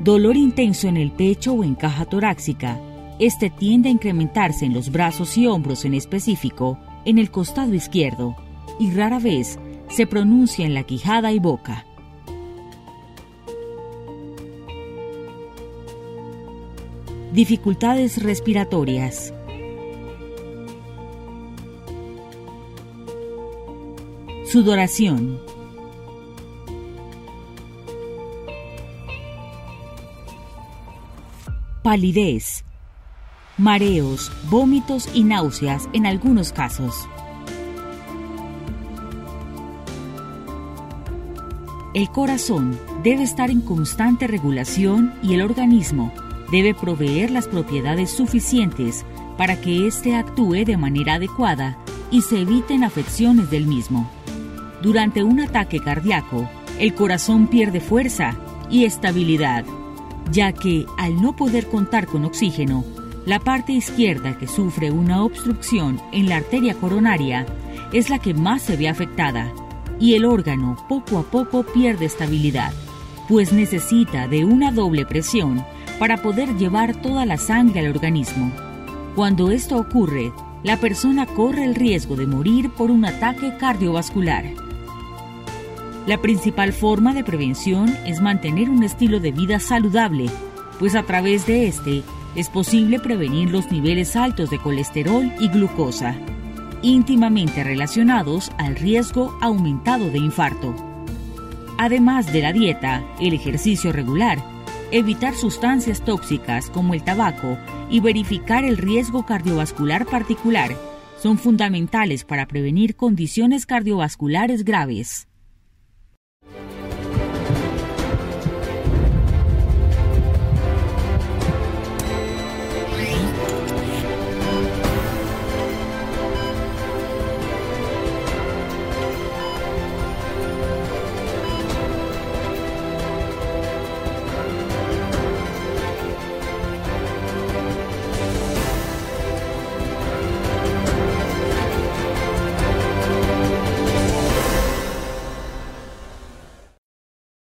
Dolor intenso en el pecho o en caja torácica. Este tiende a incrementarse en los brazos y hombros en específico, en el costado izquierdo, y rara vez se pronuncia en la quijada y boca. Dificultades respiratorias. Sudoración. Palidez, mareos, vómitos y náuseas en algunos casos. El corazón debe estar en constante regulación y el organismo debe proveer las propiedades suficientes para que éste actúe de manera adecuada y se eviten afecciones del mismo. Durante un ataque cardíaco, el corazón pierde fuerza y estabilidad ya que al no poder contar con oxígeno, la parte izquierda que sufre una obstrucción en la arteria coronaria es la que más se ve afectada y el órgano poco a poco pierde estabilidad, pues necesita de una doble presión para poder llevar toda la sangre al organismo. Cuando esto ocurre, la persona corre el riesgo de morir por un ataque cardiovascular. La principal forma de prevención es mantener un estilo de vida saludable, pues a través de este es posible prevenir los niveles altos de colesterol y glucosa, íntimamente relacionados al riesgo aumentado de infarto. Además de la dieta, el ejercicio regular, evitar sustancias tóxicas como el tabaco y verificar el riesgo cardiovascular particular son fundamentales para prevenir condiciones cardiovasculares graves.